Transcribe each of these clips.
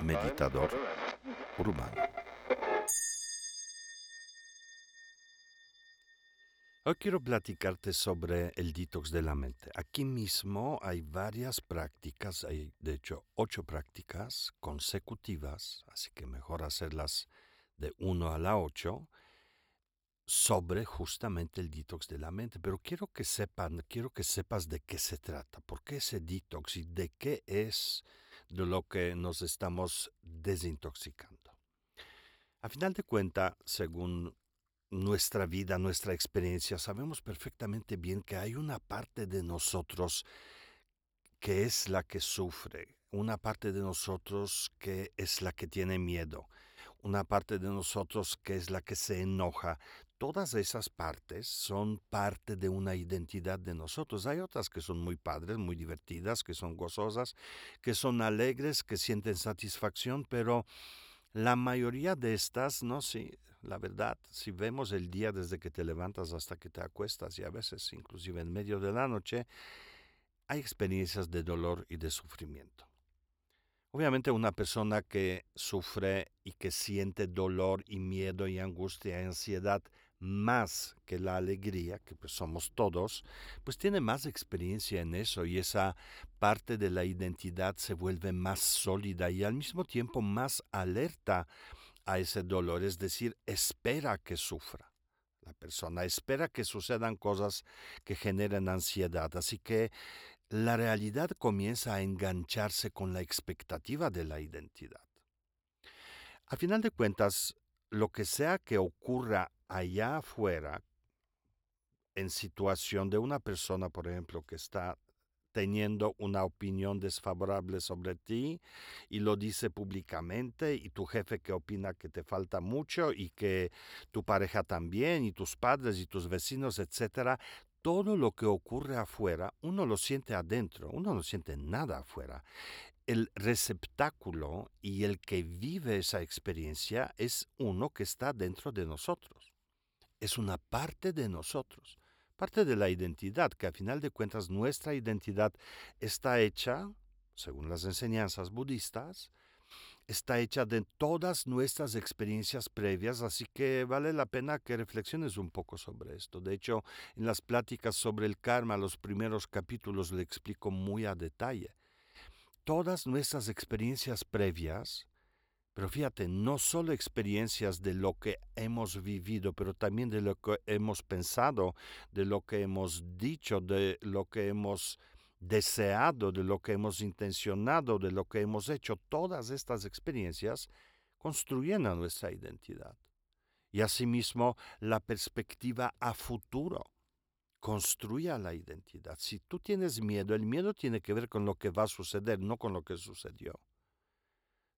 Meditador urbano. Hoy quiero platicarte sobre el detox de la mente. Aquí mismo hay varias prácticas, hay de hecho ocho prácticas consecutivas, así que mejor hacerlas de uno a la ocho sobre justamente el detox de la mente. Pero quiero que sepan, quiero que sepas de qué se trata, por qué ese detox y de qué es de lo que nos estamos desintoxicando. A final de cuenta, según nuestra vida, nuestra experiencia, sabemos perfectamente bien que hay una parte de nosotros que es la que sufre, una parte de nosotros que es la que tiene miedo, una parte de nosotros que es la que se enoja. Todas esas partes son parte de una identidad de nosotros. Hay otras que son muy padres, muy divertidas, que son gozosas, que son alegres, que sienten satisfacción, pero la mayoría de estas, no, sí, la verdad, si vemos el día desde que te levantas hasta que te acuestas y a veces inclusive en medio de la noche, hay experiencias de dolor y de sufrimiento. Obviamente una persona que sufre y que siente dolor y miedo y angustia y ansiedad más que la alegría, que pues somos todos, pues tiene más experiencia en eso y esa parte de la identidad se vuelve más sólida y al mismo tiempo más alerta a ese dolor, es decir, espera que sufra. La persona espera que sucedan cosas que generen ansiedad, así que la realidad comienza a engancharse con la expectativa de la identidad. A final de cuentas, lo que sea que ocurra allá afuera, en situación de una persona, por ejemplo, que está teniendo una opinión desfavorable sobre ti y lo dice públicamente y tu jefe que opina que te falta mucho y que tu pareja también y tus padres y tus vecinos, etcétera, todo lo que ocurre afuera, uno lo siente adentro, uno no siente nada afuera. El receptáculo y el que vive esa experiencia es uno que está dentro de nosotros. Es una parte de nosotros parte de la identidad, que a final de cuentas nuestra identidad está hecha, según las enseñanzas budistas, está hecha de todas nuestras experiencias previas, así que vale la pena que reflexiones un poco sobre esto. De hecho, en las pláticas sobre el karma, los primeros capítulos le explico muy a detalle. Todas nuestras experiencias previas pero fíjate, no solo experiencias de lo que hemos vivido, pero también de lo que hemos pensado, de lo que hemos dicho, de lo que hemos deseado, de lo que hemos intencionado, de lo que hemos hecho. Todas estas experiencias construyen a nuestra identidad. Y asimismo, la perspectiva a futuro construye la identidad. Si tú tienes miedo, el miedo tiene que ver con lo que va a suceder, no con lo que sucedió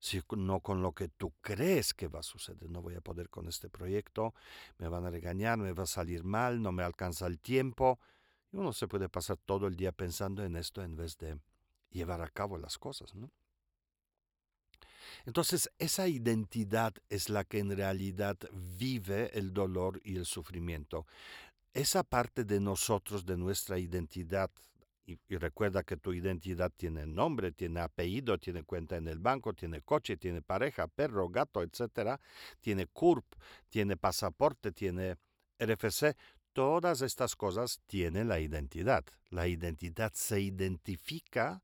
sino con lo que tú crees que va a suceder. No voy a poder con este proyecto, me van a regañar, me va a salir mal, no me alcanza el tiempo. Uno se puede pasar todo el día pensando en esto en vez de llevar a cabo las cosas. Entonces, esa identidad es la que en realidad vive el dolor y el sufrimiento. Esa parte de nosotros, de nuestra identidad, y, recuerda que tu identidad tiene nombre, tiene apellido, tiene cuenta en el banco, tiene coche, tiene pareja, perro, gato, etcétera, tiene CURP, tiene pasaporte, tiene RFC. Todas estas cosas tienen la identidad. La identidad se identifica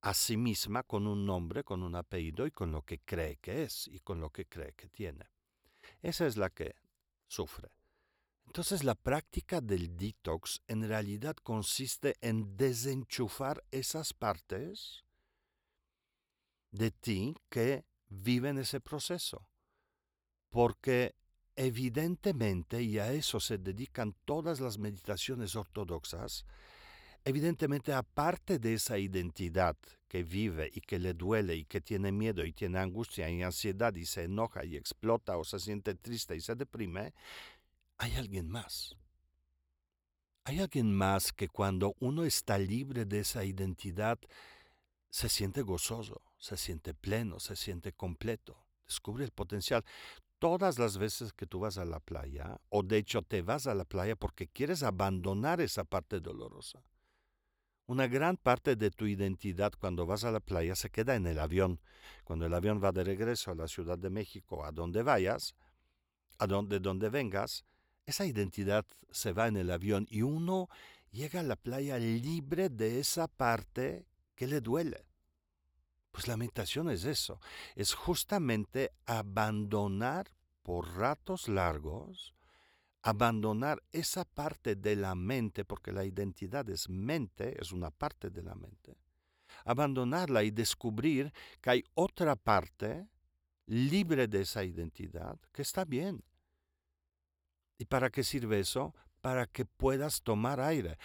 a sí misma con un nombre, con un apellido y con lo que cree que es y con lo que cree que tiene. Esa es la que sufre. Entonces la práctica del detox en realidad consiste en desenchufar esas partes de ti que viven ese proceso. Porque evidentemente, y a eso se dedican todas las meditaciones ortodoxas, evidentemente aparte de esa identidad que vive y que le duele y que tiene miedo y tiene angustia y ansiedad y se enoja y explota o se siente triste y se deprime, hay alguien más. Hay alguien más que cuando uno está libre de esa identidad, se siente gozoso, se siente pleno, se siente completo, descubre el potencial. todas las veces que tú vas a la playa, o de hecho te vas a la playa porque quieres abandonar esa parte dolorosa. Una gran parte de tu identidad cuando vas a la playa se queda en el avión. Cuando el avión va de regreso a la Ciudad de México, a donde vayas, a donde, donde vengas, esa identidad se va en el avión y uno llega a la playa libre de esa parte que le duele. Pues la meditación es eso, es justamente abandonar por ratos largos, abandonar esa parte de la mente, porque la identidad es mente, es una parte de la mente, abandonarla y descubrir que hay otra parte libre de esa identidad que está bien. ¿Y para qué sirve eso? Para que puedas tomar aire.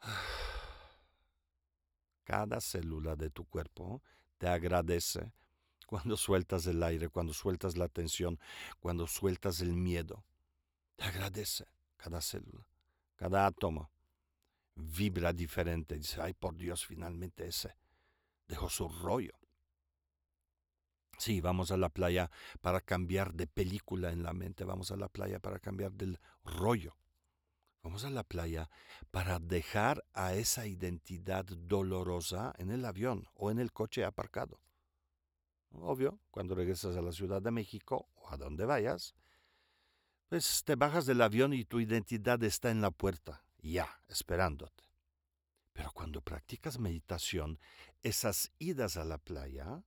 Cada célula de tu cuerpo te agradece cuando sueltas el aire, cuando sueltas la tensión, cuando sueltas el miedo. Te agradece cada célula, cada átomo. Vibra diferente. Dice, ay por Dios, finalmente ese dejó su rollo. Sí, vamos a la playa para cambiar de película en la mente, vamos a la playa para cambiar del rollo. Vamos a la playa para dejar a esa identidad dolorosa en el avión o en el coche aparcado. Obvio, cuando regresas a la Ciudad de México o a donde vayas, pues te bajas del avión y tu identidad está en la puerta, ya, esperándote. Pero cuando practicas meditación, esas idas a la playa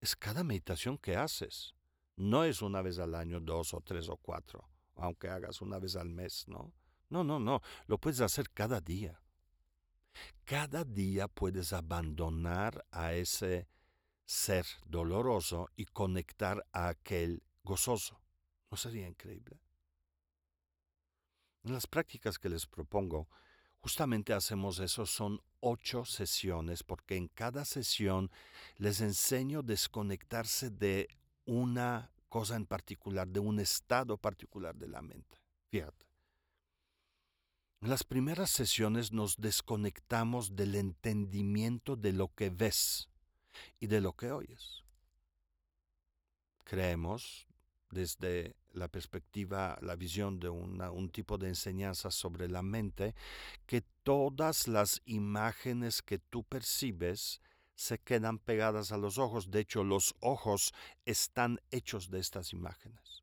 es cada meditación que haces. No es una vez al año, dos o tres o cuatro, aunque hagas una vez al mes, ¿no? No, no, no, lo puedes hacer cada día. Cada día puedes abandonar a ese ser doloroso y conectar a aquel gozoso. ¿No sería increíble? En las prácticas que les propongo, justamente hacemos eso, son ocho sesiones, porque en cada sesión les enseño desconectarse de una cosa en particular, de un estado particular de la mente. Fíjate. En las primeras sesiones nos desconectamos del entendimiento de lo que ves y de lo que oyes. Creemos, desde la perspectiva, la visión de un tipo de enseñanza sobre la mente, que todas las imágenes que tú percibes se quedan pegadas a los ojos. De hecho, los ojos están hechos de estas imágenes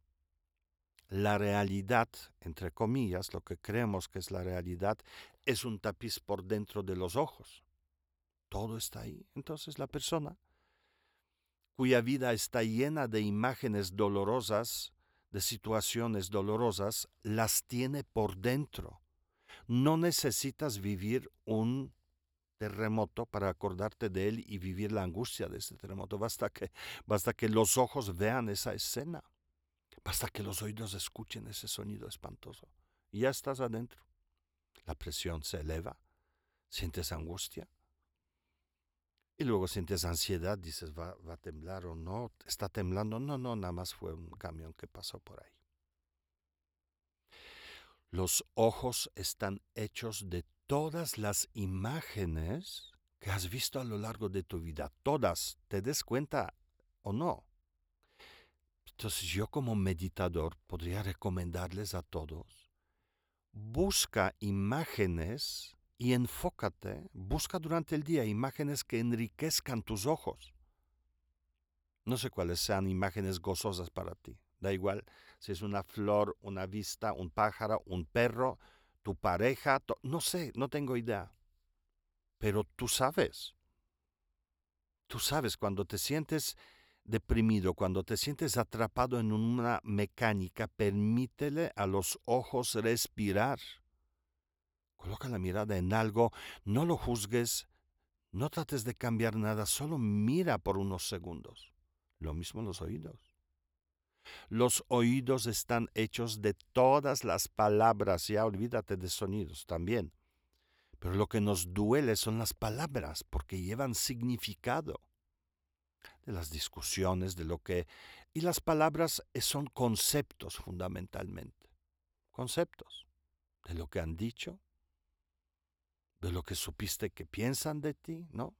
la realidad, entre comillas, lo que creemos que es la realidad, es un tapiz por dentro de los ojos. Todo está ahí. Entonces la persona cuya vida está llena de imágenes dolorosas, de situaciones dolorosas, las tiene por dentro. No necesitas vivir un terremoto para acordarte de él y vivir la angustia de ese terremoto. Basta que, basta que los ojos vean esa escena. Basta que los oídos escuchen ese sonido espantoso. Ya estás adentro. La presión se eleva, sientes angustia. Y luego sientes ansiedad, dices, ¿va, va a temblar o no? ¿Está temblando? No, no, nada más fue un camión que pasó por ahí. Los ojos están hechos de todas las imágenes que has visto a lo largo de tu vida. Todas, te des cuenta o no. Entonces yo como meditador podría recomendarles a todos, busca imágenes y enfócate, busca durante el día imágenes que enriquezcan tus ojos. No sé cuáles sean imágenes gozosas para ti. Da igual si es una flor, una vista, un pájaro, un perro, tu pareja, no sé, no tengo idea. Pero tú sabes. Tú sabes cuando te sientes deprimido, cuando te sientes atrapado en una mecánica, permítele a los ojos respirar. Coloca la mirada en algo, no lo juzgues, no trates de cambiar nada, solo mira por unos segundos. Lo mismo los oídos. Los oídos están hechos de todas las palabras, ya olvídate de sonidos también. Pero lo que nos duele son las palabras, porque llevan significado de las discusiones, de lo que... Y las palabras son conceptos fundamentalmente, conceptos de lo que han dicho, de lo que supiste que piensan de ti, ¿no?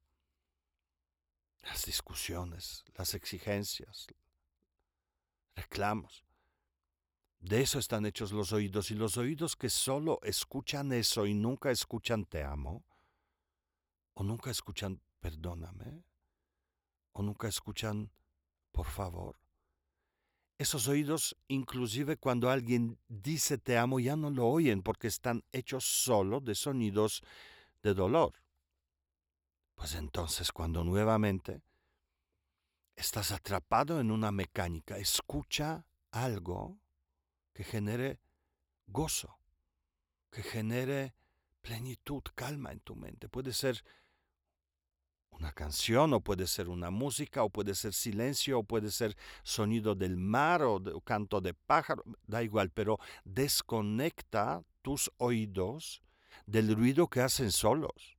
Las discusiones, las exigencias, reclamos. De eso están hechos los oídos y los oídos que solo escuchan eso y nunca escuchan te amo, o nunca escuchan perdóname, o nunca escuchan por favor. Esos oídos, inclusive cuando alguien dice te amo, ya no lo oyen porque están hechos solo de sonidos de dolor. Pues entonces cuando nuevamente estás atrapado en una mecánica, escucha algo que genere gozo, que genere plenitud, calma en tu mente. Puede ser una canción, o puede ser una música, o puede ser silencio, o puede ser sonido del mar, o, canto de pájaro, da igual, pero desconecta tus oídos del ruido que hacen solos.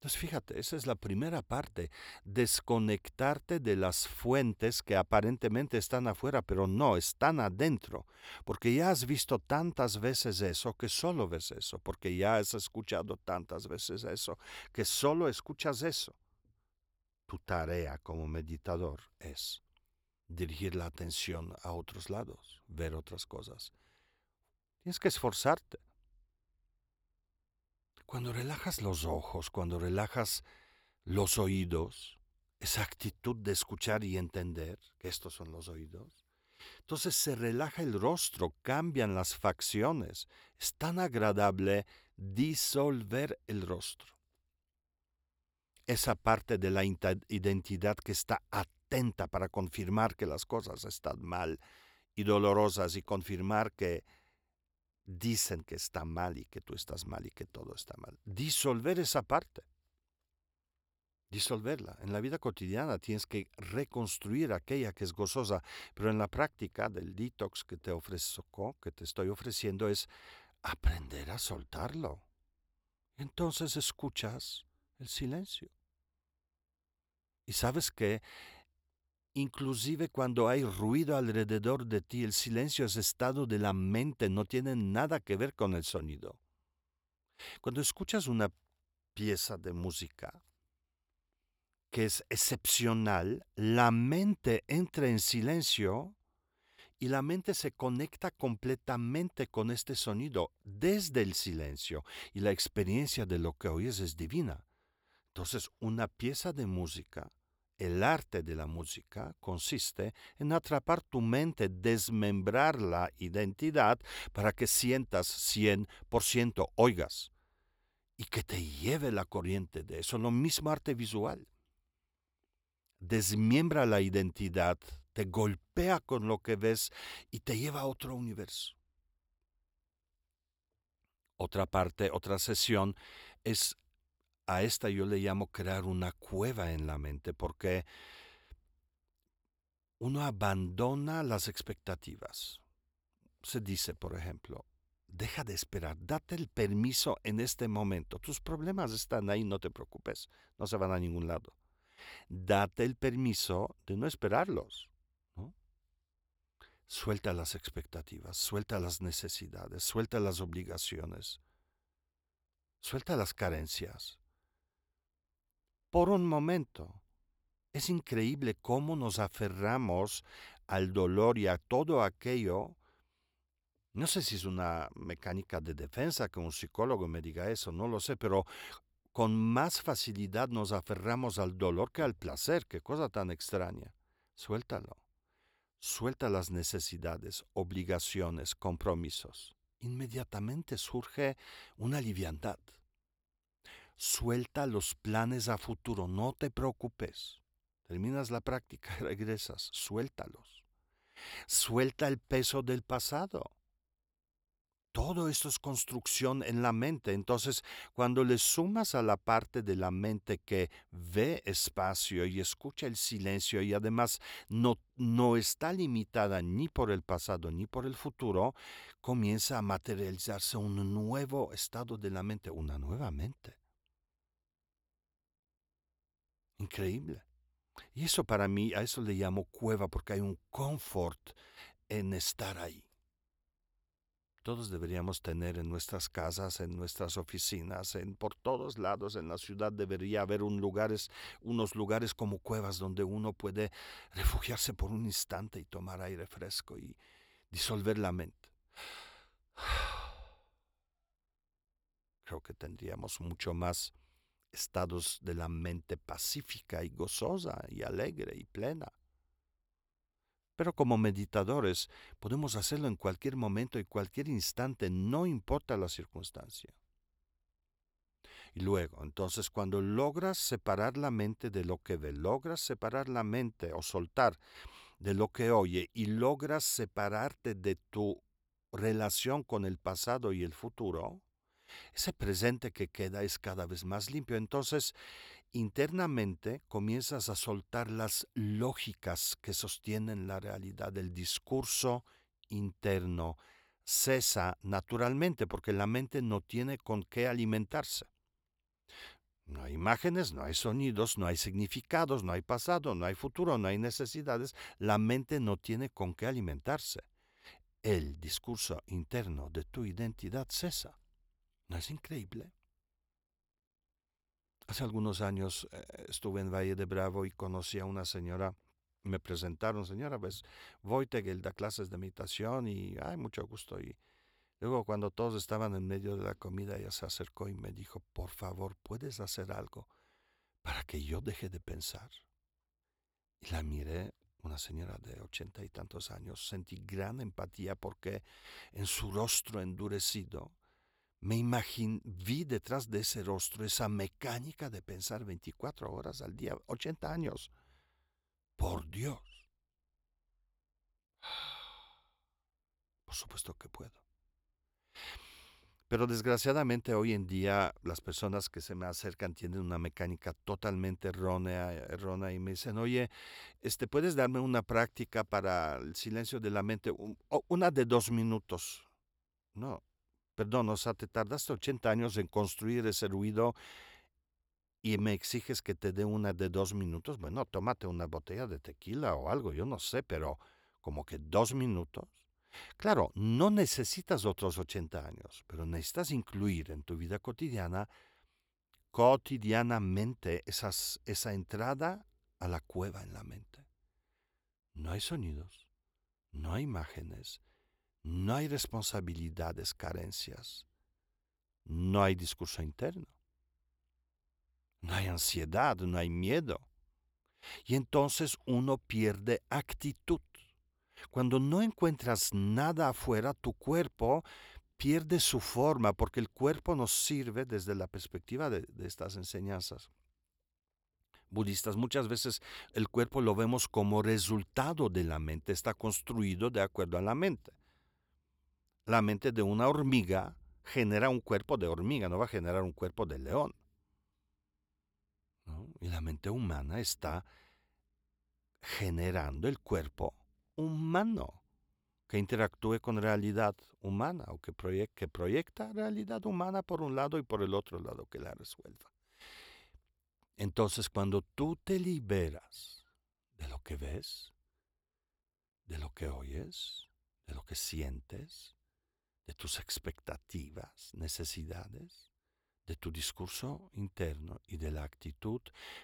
Entonces fíjate, esa es la primera parte, desconectarte de las fuentes que aparentemente están afuera, pero no, están adentro, porque ya has visto tantas veces eso que solo ves eso, porque ya has escuchado tantas veces eso que solo escuchas eso. Tu tarea como meditador es dirigir la atención a otros lados, ver otras cosas. Tienes que esforzarte. Cuando relajas los ojos, cuando relajas los oídos, esa actitud de escuchar y entender que estos son los oídos, entonces se relaja el rostro, cambian las facciones. Es tan agradable disolver el rostro. Esa parte de la identidad que está atenta para confirmar que las cosas están mal y dolorosas y confirmar que dicen que está mal y que tú estás mal y que todo está mal. Disolver esa parte. Disolverla. En la vida cotidiana tienes que reconstruir aquella que es gozosa, pero en la práctica del detox que te ofrezco, que te estoy ofreciendo, es aprender a soltarlo. Entonces escuchas el silencio. Y sabes que Inclusive cuando hay ruido alrededor de ti, el silencio es estado de la mente, no tiene nada que ver con el sonido. Cuando escuchas una pieza de música que es excepcional, la mente entra en silencio y la mente se conecta completamente con este sonido desde el silencio y la experiencia de lo que oyes es divina. Entonces, una pieza de música el arte de la música consiste en atrapar tu mente, desmembrar la identidad para que sientas 100%, oigas, y que te lleve la corriente de eso. Lo mismo arte visual. Desmiembra la identidad, te golpea con lo que ves y te lleva a otro universo. Otra parte, otra sesión es a esta yo le llamo crear una cueva en la mente, porque uno abandona las expectativas. Se dice, por ejemplo, deja de esperar, date el permiso en este momento. Tus problemas están ahí, no te preocupes, no se van a ningún lado. Date el permiso de no esperarlos. Suelta las expectativas, suelta las necesidades, suelta las obligaciones, suelta las carencias por un momento. Es increíble cómo nos aferramos al dolor y a todo aquello. No sé si es una mecánica de defensa que un psicólogo me diga eso, no lo sé, pero con más facilidad nos aferramos al dolor que al placer. Qué cosa tan extraña. Suéltalo. Suelta las necesidades, obligaciones, compromisos. Inmediatamente surge una liviandad. Suelta los planes a futuro, no te preocupes. Terminas la práctica y regresas, suéltalos. Suelta el peso del pasado. Todo esto es construcción en la mente. Entonces, cuando le sumas a la parte de la mente que ve espacio y escucha el silencio y además no, no está limitada ni por el pasado ni por el futuro, comienza a materializarse un nuevo estado de la mente, una nueva mente. Increíble. Y eso para mí, a eso le llamo cueva porque hay un confort en estar ahí. Todos deberíamos tener en nuestras casas, en nuestras oficinas, en por todos lados en la ciudad debería haber unos lugares como cuevas donde uno puede refugiarse por un instante y tomar aire fresco y disolver la mente. Creo que tendríamos mucho más estados de la mente pacífica y gozosa y alegre y plena. Pero como meditadores podemos hacerlo en cualquier momento y cualquier instante, no importa la circunstancia. Y luego, entonces, cuando logras separar la mente de lo que ve, logras separar la mente o soltar de lo que oye y logras separarte de tu relación con el pasado y el futuro, ese presente que queda es cada vez más limpio. Entonces, internamente comienzas a soltar las lógicas que sostienen la realidad. El discurso interno cesa naturalmente porque la mente no tiene con qué alimentarse. No hay imágenes, no hay sonidos, no hay significados, no hay pasado, no hay futuro, no hay necesidades. La mente no tiene con qué alimentarse. El discurso interno de tu identidad cesa. ¿No es increíble? Hace algunos años eh, estuve en Valle de Bravo y conocí a una señora. Me presentaron, señora, pues Wojtek, da clases de meditación y hay mucho gusto. Y luego cuando todos estaban en medio de la comida, ella se acercó y me dijo, por favor, ¿puedes hacer algo para que yo deje de pensar? Y la miré, una señora de ochenta y tantos años, sentí gran empatía porque en su rostro endurecido me imaginé, vi detrás de ese rostro esa mecánica de pensar 24 horas al día, 80 años. Por Dios. Por supuesto que puedo. Pero desgraciadamente hoy en día las personas que se me acercan tienen una mecánica totalmente errónea, errónea y me dicen, oye, este, ¿puedes darme una práctica para el silencio de la mente? Una de dos minutos. No, Perdón, o sea, te tardaste 80 años en construir ese ruido y me exiges que te dé una de dos minutos. Bueno, tómate una botella de tequila o algo, yo no sé, pero como que dos minutos. Claro, no necesitas otros 80 años, pero necesitas incluir en tu vida cotidiana, cotidianamente, esas, esa entrada a la cueva en la mente. No hay sonidos, no hay imágenes, no hay responsabilidades, carencias. No hay discurso interno. No hay ansiedad, no hay miedo. Y entonces uno pierde actitud. Cuando no encuentras nada afuera, tu cuerpo pierde su forma porque el cuerpo nos sirve desde la perspectiva de, de estas enseñanzas budistas, muchas veces el cuerpo lo vemos como resultado de la mente, está construido de acuerdo a la mente la mente de una hormiga genera un cuerpo de hormiga, no va a generar un cuerpo de león. Y la mente humana está generando el cuerpo humano que interactúe con realidad humana o que, que proyecta realidad humana por un lado y por el otro lado que la resuelva. Entonces cuando tú te liberas de lo que ves, de lo que oyes, de lo que sientes, de tus expectativas, necesidades, de tu discurso interno y de la actitud,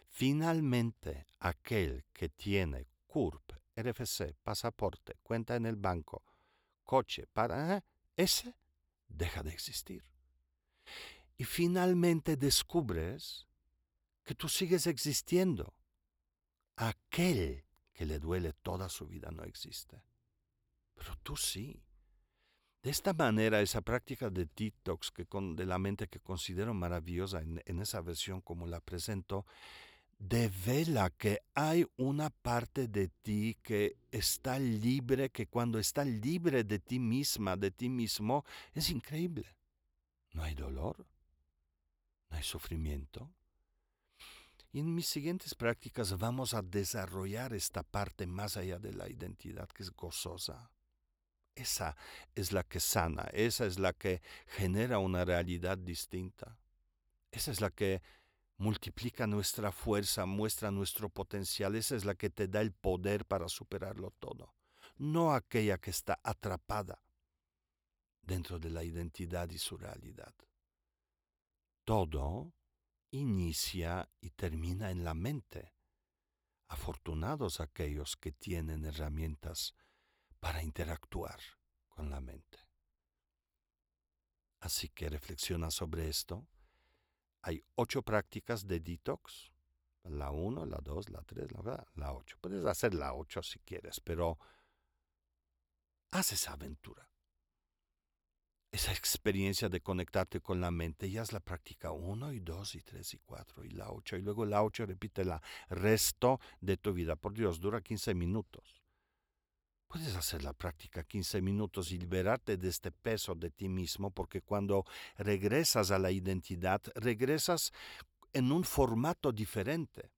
finalmente aquel que tiene CURP, RFC, pasaporte, cuenta en el banco, coche, para ¿eh? ese deja de existir. Y finalmente descubres que tú sigues existiendo. Aquel que le duele toda su vida no existe. Pero tú sí. De esta manera, esa práctica de detox que con, de la mente que considero maravillosa en, en esa versión como la presento, devela que hay una parte de ti que está libre, que cuando está libre de ti misma, de ti mismo, es increíble. No hay dolor, no hay sufrimiento. Y en mis siguientes prácticas vamos a desarrollar esta parte más allá de la identidad que es gozosa, esa es la que sana, esa es la que genera una realidad distinta. Esa es la que multiplica nuestra fuerza, muestra nuestro potencial, esa es la que te da el poder para superarlo todo, no aquella que está atrapada dentro de la identidad y su realidad. Todo inicia y termina en la mente. Afortunados aquellos que tienen herramientas para interactuar con la mente. Así que reflexiona sobre esto. Hay ocho prácticas de detox. La uno, la dos, la tres, la, la ocho. Puedes hacer la ocho si quieres, pero haz esa aventura esa experiencia de conectarte con la mente y haz la práctica 1 y 2 y 3 y 4 y la 8 y luego la 8 repite el resto de tu vida. Por Dios, dura 15 minutos. Puedes hacer la práctica 15 minutos y liberarte de este peso de ti mismo porque cuando regresas a la identidad, regresas en un formato diferente.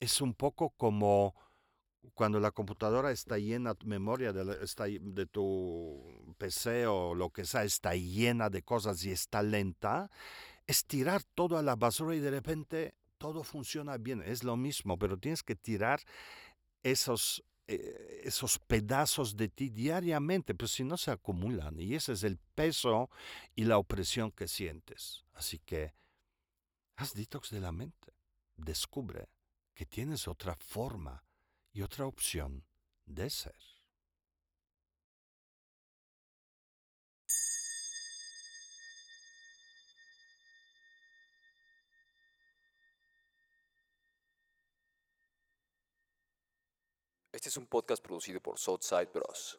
Es un poco como cuando la computadora está llena, memoria de, está, de tu PC o lo que sea, está llena de cosas y está lenta, es tirar todo a la basura y de repente todo funciona bien. Es lo mismo, pero tienes que tirar esos, eh, esos pedazos de ti diariamente, pues si no se acumulan. Y ese es el peso y la opresión que sientes. Así que haz detox de la mente. Descubre que tienes otra forma y otra opción de ser. Este es un podcast producido por Southside Bros.